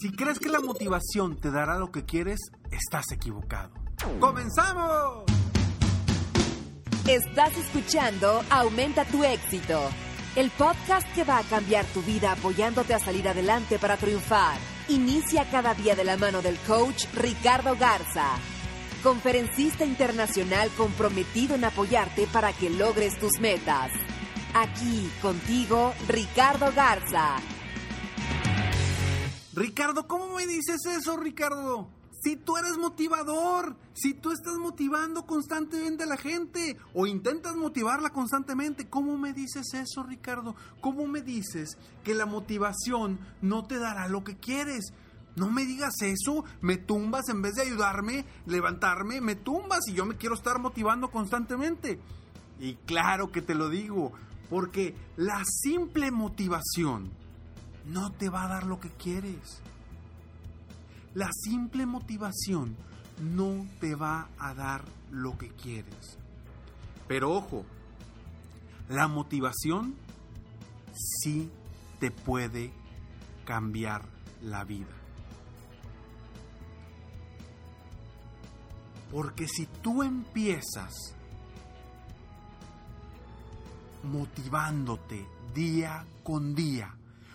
Si crees que la motivación te dará lo que quieres, estás equivocado. ¡Comenzamos! Estás escuchando Aumenta tu éxito, el podcast que va a cambiar tu vida apoyándote a salir adelante para triunfar. Inicia cada día de la mano del coach Ricardo Garza, conferencista internacional comprometido en apoyarte para que logres tus metas. Aquí contigo, Ricardo Garza. Ricardo, ¿cómo me dices eso, Ricardo? Si tú eres motivador, si tú estás motivando constantemente a la gente o intentas motivarla constantemente, ¿cómo me dices eso, Ricardo? ¿Cómo me dices que la motivación no te dará lo que quieres? No me digas eso, me tumbas en vez de ayudarme, levantarme, me tumbas y yo me quiero estar motivando constantemente. Y claro que te lo digo, porque la simple motivación no te va a dar lo que quieres. La simple motivación no te va a dar lo que quieres. Pero ojo, la motivación sí te puede cambiar la vida. Porque si tú empiezas motivándote día con día,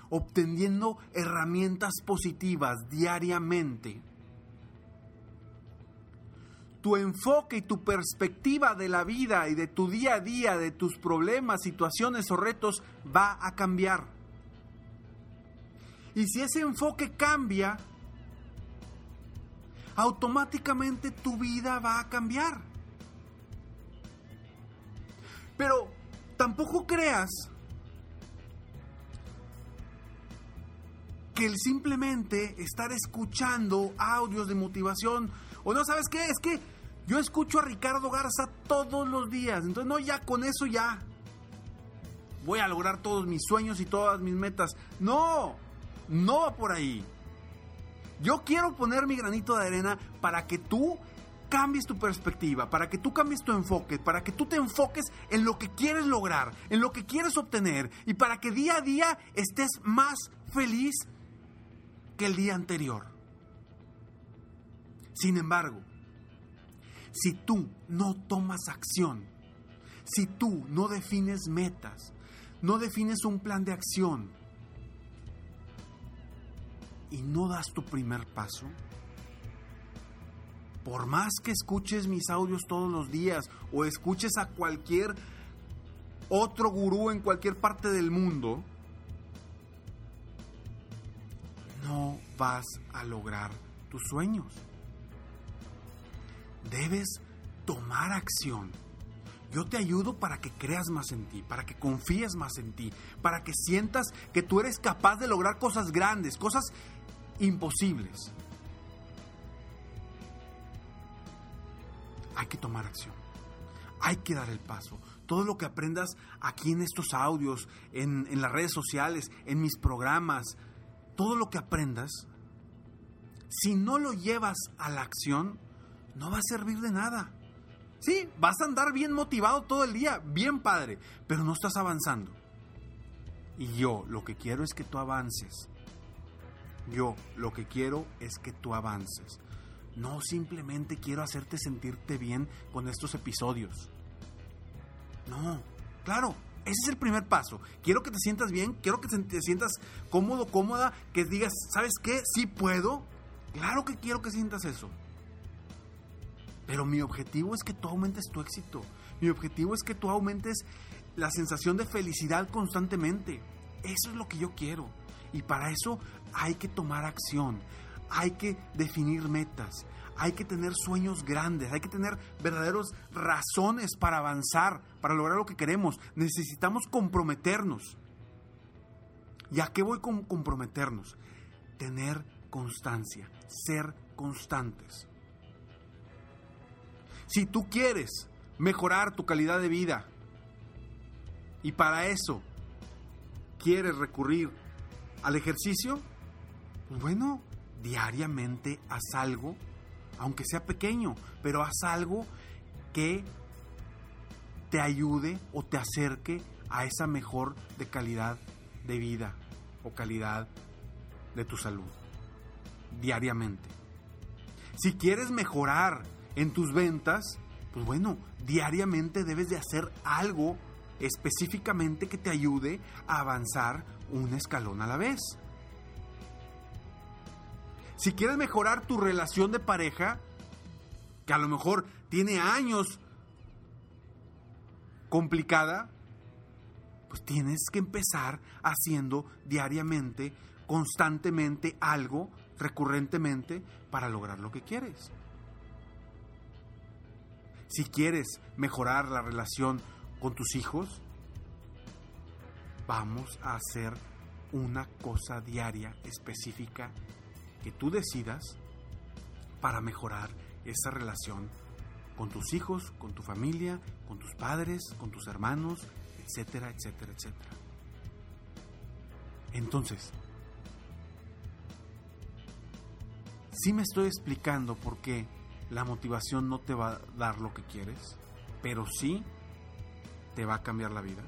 obteniendo herramientas positivas diariamente. Tu enfoque y tu perspectiva de la vida y de tu día a día, de tus problemas, situaciones o retos va a cambiar. Y si ese enfoque cambia, automáticamente tu vida va a cambiar. Pero tampoco creas que el simplemente estar escuchando audios de motivación, o no sabes qué, es que yo escucho a Ricardo Garza todos los días, entonces no, ya con eso ya voy a lograr todos mis sueños y todas mis metas. No, no por ahí. Yo quiero poner mi granito de arena para que tú cambies tu perspectiva, para que tú cambies tu enfoque, para que tú te enfoques en lo que quieres lograr, en lo que quieres obtener y para que día a día estés más feliz que el día anterior. Sin embargo, si tú no tomas acción, si tú no defines metas, no defines un plan de acción y no das tu primer paso, por más que escuches mis audios todos los días o escuches a cualquier otro gurú en cualquier parte del mundo, no vas a lograr tus sueños. Debes tomar acción. Yo te ayudo para que creas más en ti, para que confíes más en ti, para que sientas que tú eres capaz de lograr cosas grandes, cosas imposibles. Hay que tomar acción. Hay que dar el paso. Todo lo que aprendas aquí en estos audios, en, las redes sociales, en mis programas, todo lo que aprendas, si no lo llevas a la acción, no va a servir de nada. Sí, vas a andar bien motivado todo el día, bien padre, pero no estás avanzando. Y yo lo que quiero es que tú avances. Yo lo que quiero es que tú avances. No simplemente quiero hacerte sentirte bien con estos episodios. No, claro, ese es el primer paso. Quiero que te sientas bien, quiero que te sientas cómodo, cómoda, que digas, ¿sabes qué? Sí puedo. Claro que quiero que sientas eso. Pero mi objetivo es que tú aumentes tu éxito. Mi objetivo es que tú aumentes la sensación de felicidad constantemente. Eso es lo que yo quiero. Y para eso hay que tomar acción. Hay que definir metas. Hay que tener sueños grandes. Hay que tener verdaderos razones para avanzar, para lograr lo que queremos. Necesitamos comprometernos. ¿Y a qué voy con comprometernos? Tener constancia, ser constantes. Si tú quieres mejorar tu calidad de vida y para eso quieres recurrir al ejercicio, bueno, diariamente haz algo, aunque sea pequeño, pero haz algo que te ayude o te acerque a esa mejor de calidad de vida o calidad de tu salud diariamente. Si quieres mejorar en tus ventas, pues bueno, diariamente debes de hacer algo específicamente que te ayude a avanzar un escalón a la vez. Si quieres mejorar tu relación de pareja, que a lo mejor tiene años complicada, pues tienes que empezar haciendo diariamente, constantemente algo, recurrentemente, para lograr lo que quieres. Si quieres mejorar la relación con tus hijos, vamos a hacer una cosa diaria específica que tú decidas para mejorar esa relación con tus hijos, con tu familia, con tus padres, con tus hermanos, etcétera, etcétera, etcétera. Entonces, sí me estoy explicando por qué la motivación no te va a dar lo que quieres, pero sí te va a cambiar la vida.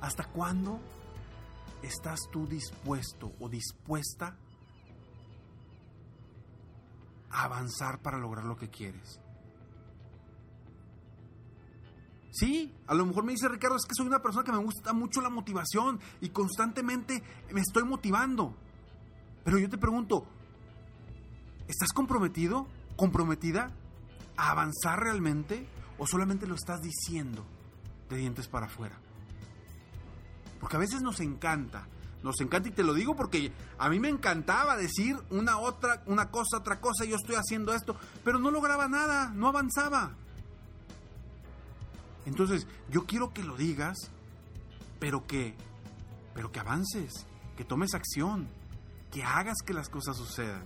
¿Hasta cuándo estás tú dispuesto o dispuesta a avanzar para lograr lo que quieres? Sí, a lo mejor me dice Ricardo, es que soy una persona que me gusta mucho la motivación y constantemente me estoy motivando. Pero yo te pregunto, ¿estás comprometido? ¿Comprometida a avanzar realmente? ¿O solamente lo estás diciendo de dientes para afuera? Porque a veces nos encanta, nos encanta y te lo digo porque a mí me encantaba decir una otra, una cosa, otra cosa, yo estoy haciendo esto, pero no lograba nada, no avanzaba. Entonces, yo quiero que lo digas, pero que, pero que avances, que tomes acción, que hagas que las cosas sucedan.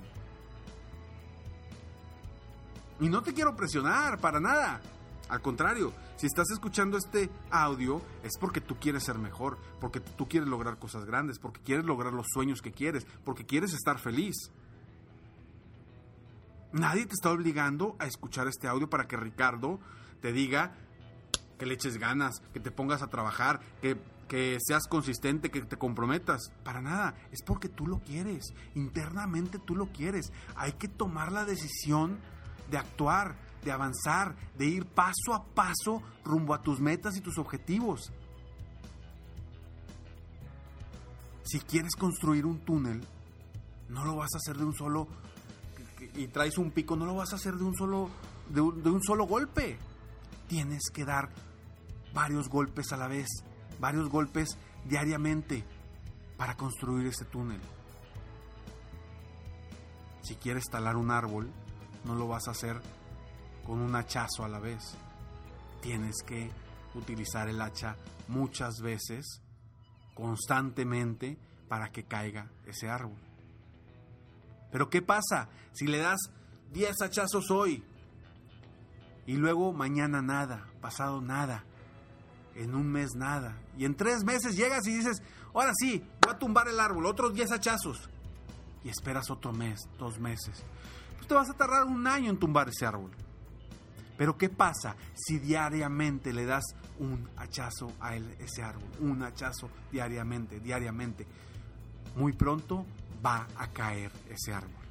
Y no te quiero presionar para nada. Al contrario, si estás escuchando este audio es porque tú quieres ser mejor, porque tú quieres lograr cosas grandes, porque quieres lograr los sueños que quieres, porque quieres estar feliz. Nadie te está obligando a escuchar este audio para que Ricardo te diga, que le eches ganas, que te pongas a trabajar, que, que seas consistente, que te comprometas. Para nada, es porque tú lo quieres, internamente tú lo quieres. Hay que tomar la decisión de actuar, de avanzar, de ir paso a paso rumbo a tus metas y tus objetivos. Si quieres construir un túnel, no lo vas a hacer de un solo y traes un pico, no lo vas a hacer de un solo de un, de un solo golpe. Tienes que dar varios golpes a la vez, varios golpes diariamente para construir ese túnel. Si quieres talar un árbol, no lo vas a hacer con un hachazo a la vez. Tienes que utilizar el hacha muchas veces, constantemente, para que caiga ese árbol. Pero ¿qué pasa si le das 10 hachazos hoy y luego mañana nada, pasado nada? en un mes nada. Y en tres meses llegas y dices, ahora sí, voy a tumbar el árbol, otros diez hachazos. Y esperas otro mes, dos meses. Pues te vas a tardar un año en tumbar ese árbol. Pero ¿qué pasa si diariamente le das un hachazo a ese árbol? Un hachazo diariamente, diariamente. Muy pronto va a caer ese árbol.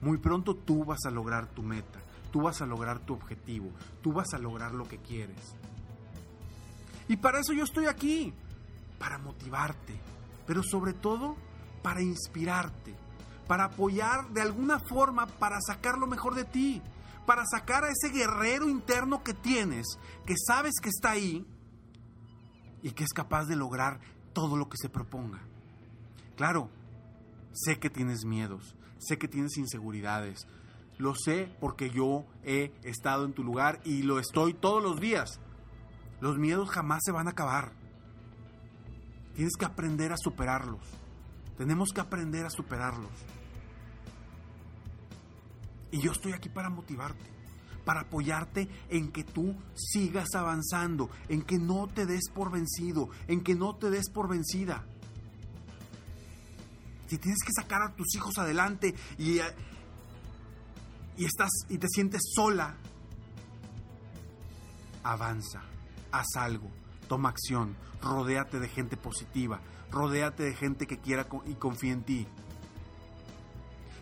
Muy pronto tú vas a lograr tu meta, tú vas a lograr tu objetivo, tú vas a lograr lo que quieres. Y para eso yo estoy aquí, para motivarte, pero sobre todo para inspirarte, para apoyar de alguna forma, para sacar lo mejor de ti, para sacar a ese guerrero interno que tienes, que sabes que está ahí y que es capaz de lograr todo lo que se proponga. Claro, sé que tienes miedos, sé que tienes inseguridades, lo sé porque yo he estado en tu lugar y lo estoy todos los días. Los miedos jamás se van a acabar. Tienes que aprender a superarlos. Tenemos que aprender a superarlos. Y yo estoy aquí para motivarte, para apoyarte en que tú sigas avanzando, en que no te des por vencido, en que no te des por vencida. Si tienes que sacar a tus hijos adelante y, y estás y te sientes sola, avanza, haz algo, toma acción, rodéate de gente positiva, rodéate de gente que quiera y confíe en ti.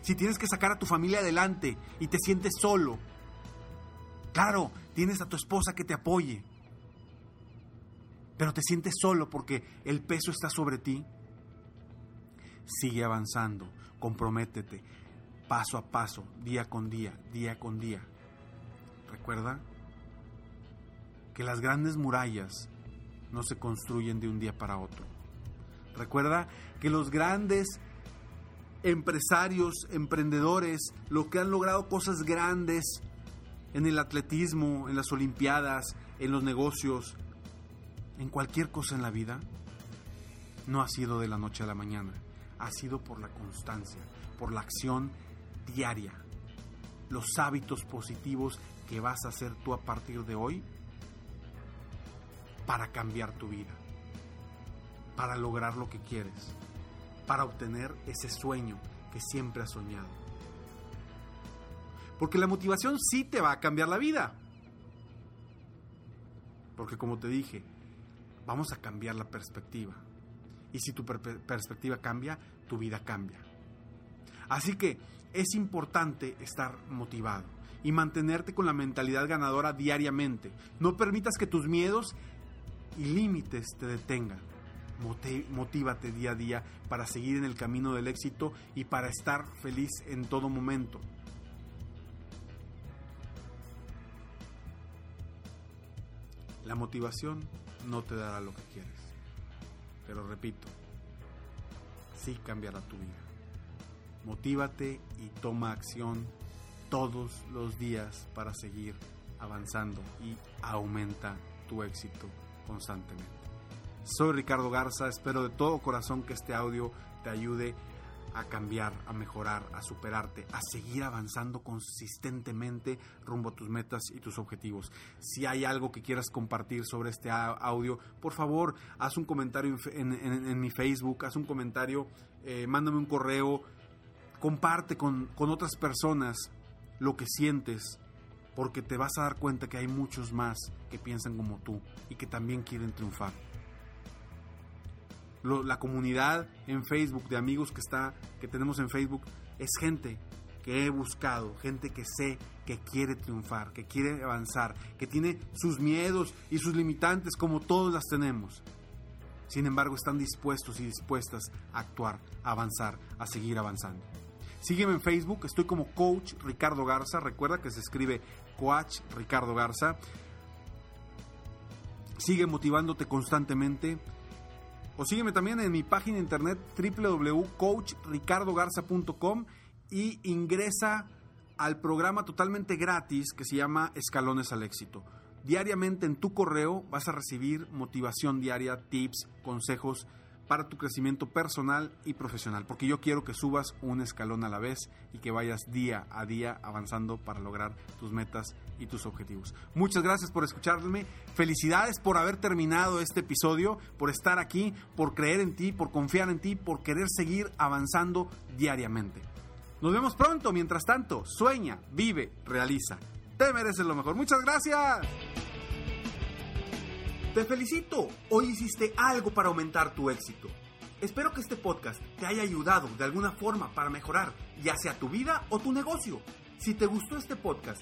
Si tienes que sacar a tu familia adelante y te sientes solo, claro, tienes a tu esposa que te apoye, pero te sientes solo porque el peso está sobre ti, sigue avanzando, comprométete, paso a paso, día con día, día con día. Recuerda que las grandes murallas no se construyen de un día para otro. Recuerda que los grandes empresarios, emprendedores, lo que han logrado cosas grandes en el atletismo, en las olimpiadas, en los negocios, en cualquier cosa en la vida, no ha sido de la noche a la mañana, ha sido por la constancia, por la acción diaria, los hábitos positivos que vas a hacer tú a partir de hoy para cambiar tu vida, para lograr lo que quieres, para obtener ese sueño que siempre has soñado. Porque la motivación sí te va a cambiar la vida. Porque como te dije, vamos a cambiar la perspectiva. Y si tu perspectiva cambia, tu vida cambia. Así que es importante estar motivado y mantenerte con la mentalidad ganadora diariamente. No permitas que tus miedos y límites te detengan. Motívate día a día para seguir en el camino del éxito y para estar feliz en todo momento. La motivación no te dará lo que quieres, pero repito, sí cambiará tu vida. Motívate y toma acción todos los días para seguir avanzando y aumenta tu éxito constantemente. Soy Ricardo Garza, espero de todo corazón que este audio te ayude a cambiar, a mejorar, a superarte, a seguir avanzando consistentemente rumbo a tus metas y tus objetivos. Si hay algo que quieras compartir sobre este audio, por favor, haz un comentario en, mi Facebook, haz un comentario, eh, mándame un correo, comparte con, con otras personas lo que sientes, porque te vas a dar cuenta que hay muchos más que piensan como tú y que también quieren triunfar. La comunidad en Facebook de amigos que está que tenemos en Facebook es gente que he buscado, gente que sé que quiere triunfar, que quiere avanzar, que tiene sus miedos y sus limitantes como todos las tenemos. Sin embargo, están dispuestos y dispuestas a actuar, a avanzar, a seguir avanzando. Sígueme en Facebook, estoy como Coach Ricardo Garza. Recuerda que se escribe Coach Ricardo Garza. Sigue motivándote constantemente. O sígueme también en mi página internet www.coachricardogarza.com y ingresa al programa totalmente gratis que se llama Escalones al Éxito. Diariamente en tu correo vas a recibir motivación diaria, tips, consejos para tu crecimiento personal y profesional, porque yo quiero que subas un escalón a la vez y que vayas día a día avanzando para lograr tus metas y tus objetivos. Muchas gracias por escucharme, felicidades por haber terminado este episodio, por estar aquí, por creer en ti, por confiar en ti, por querer seguir avanzando diariamente. Nos vemos pronto, mientras tanto, sueña, vive, realiza. Te mereces lo mejor. Muchas gracias. Te felicito, hoy hiciste algo para aumentar tu éxito. Espero que este podcast te haya ayudado de alguna forma para mejorar ya sea tu vida o tu negocio. Si te gustó este podcast,